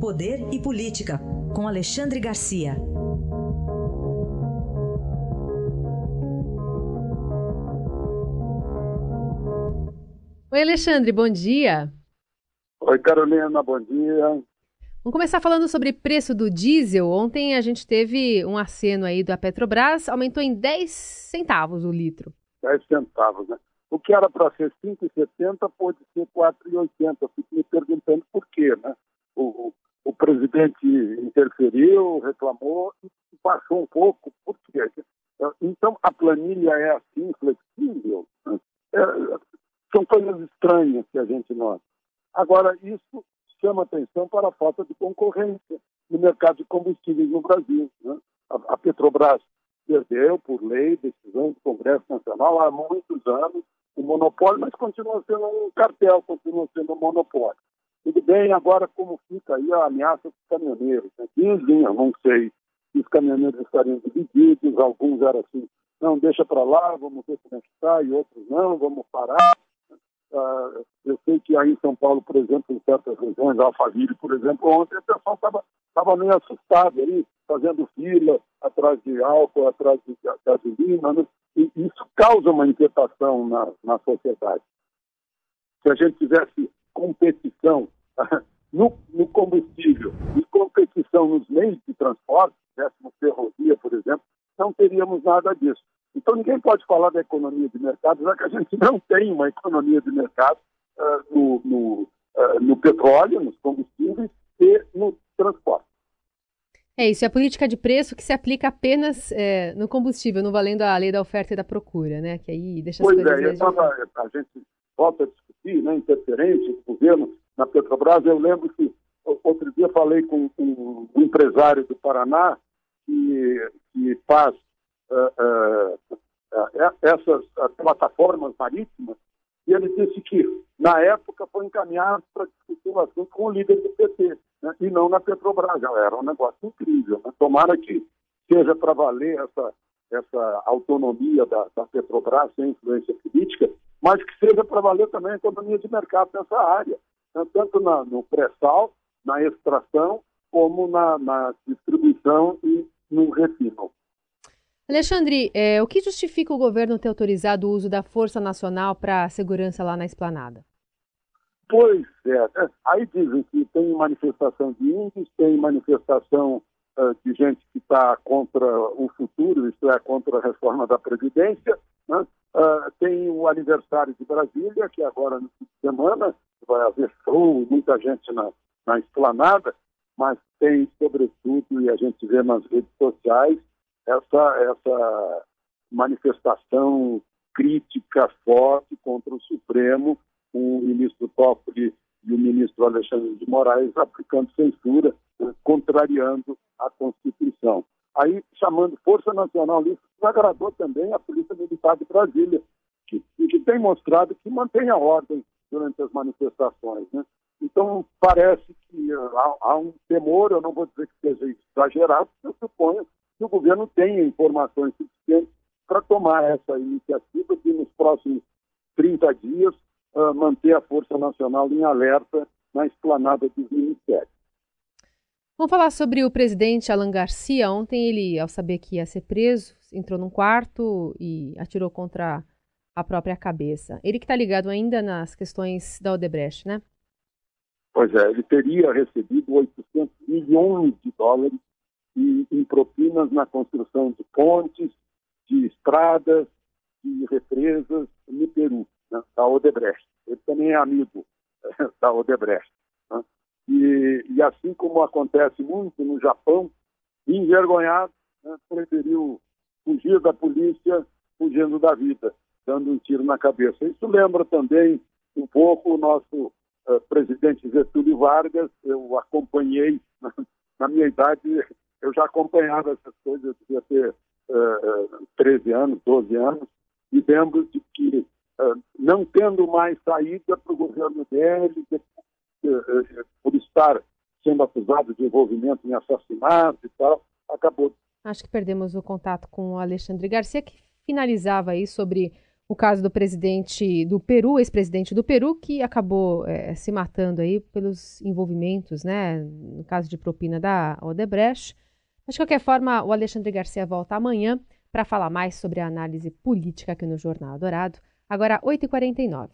Poder e Política, com Alexandre Garcia. Oi, Alexandre, bom dia. Oi, Carolina, bom dia. Vamos começar falando sobre preço do diesel. Ontem a gente teve um aceno aí da Petrobras, aumentou em 10 centavos o litro. 10 centavos, né? O que era para ser 5,70 pode ser 4,80. Fico me perguntando por quê, né? Presidente interferiu, reclamou e baixou um pouco. Por quê? Então, a planilha é assim, flexível. É, são coisas estranhas que a gente nota. Agora, isso chama atenção para a falta de concorrência no mercado de combustíveis no Brasil. Né? A, a Petrobras perdeu, por lei, decisão do Congresso Nacional, há muitos anos, o monopólio, mas continua sendo um cartel, continua sendo um monopólio. Tudo bem, agora como fica aí a ameaça dos caminhoneiros? Né? Dizem, eu não sei, que os caminhoneiros estariam divididos, alguns eram assim, não, deixa para lá, vamos ver como é que está, e outros não, vamos parar. Uh, eu sei que aí em São Paulo, por exemplo, em certas regiões, Alphaville, por exemplo, ontem o pessoal estava meio assustado aí, fazendo fila atrás de álcool, atrás de gasolina, né? e isso causa uma inquietação na, na sociedade. Se a gente tivesse competição no, no combustível e competição nos meios de transporte, tivéssemos ferrovia, por exemplo, não teríamos nada disso. Então ninguém pode falar da economia de mercado, já que a gente não tem uma economia de mercado uh, no, no, uh, no petróleo, nos combustíveis e no transporte. É isso, é a política de preço que se aplica apenas é, no combustível, não valendo a lei da oferta e da procura, né? Que aí deixa as pois coisas é, tava, a gente volta a discutir, né, interferência governo na Petrobras. Eu lembro que outro dia falei com, um empresário do Paraná que, que faz uh, uh, essas plataformas marítimas, e ele disse que, na época, foi encaminhado para discutir o assunto com o líder do PT, né, e não na Petrobras. Era um negócio incrível. Né? Tomara que seja para valer essa, essa autonomia da, da Petrobras sem influência política, mas que seja para valer também a economia de mercado nessa área? Tanto na, no pré-sal, na extração, como na, na distribuição e no refino. Alexandre, é, o que justifica o governo ter autorizado o uso da Força Nacional para a segurança lá na esplanada? Pois é. Né? Aí dizem que tem manifestação de índios, tem manifestação uh, de gente que está contra o futuro, isto é, contra a reforma da Previdência. Né? Uh, tem o aniversário de Brasília, que agora no fim de semana vai haver show, muita gente na, na esplanada, mas tem, sobretudo, e a gente vê nas redes sociais, essa, essa manifestação crítica forte contra o Supremo, o ministro Toffoli e o ministro Alexandre de Moraes aplicando censura, contrariando a Constituição. Aí, chamando Força Nacional, isso agradou também a Polícia Militar de Brasília, que, que tem mostrado que mantém a ordem durante as manifestações. Né? Então, parece que há, há, um temor, eu não vou dizer que seja exagerado, eu suponho que o governo tenha informações suficientes para tomar essa iniciativa de, nos próximos 30 dias, uh, manter a Força Nacional em alerta na esplanada dos ministérios. Vamos falar sobre o presidente Alan Garcia. Ontem ele, ao saber que ia ser preso, entrou num quarto e atirou contra a própria cabeça. Ele que está ligado ainda nas questões da Odebrecht, né? Pois é, ele teria recebido 800 milhões de dólares em propinas na construção de pontes, de estradas, de represas no Peru, né, da Odebrecht. Ele também é amigo da Odebrecht. Né? E, e, assim como acontece muito no Japão, envergonhado, né, preferiu fugir da polícia, fugindo da vida, dando um tiro na cabeça. Isso lembra também um pouco o nosso uh, presidente Getúlio Vargas, eu acompanhei na, na minha idade eu já acompanhava essas coisas, eu devia ter uh, 13 anos, 12 anos, e lembro de que, uh, não tendo mais saída para o governo dele, de, uh, por estar sendo acusado de envolvimento em assassinato e tal, acabou. Acho que perdemos o contato com o Alexandre Garcia, que finalizava aí sobre o caso do presidente do Peru, ex-presidente do Peru, que acabou é, se matando aí pelos envolvimentos, né, no caso de propina da Odebrecht. Mas, de qualquer forma, o Alexandre Garcia volta amanhã para falar mais sobre a análise política aqui no Jornal Dourado. Agora, 8h49.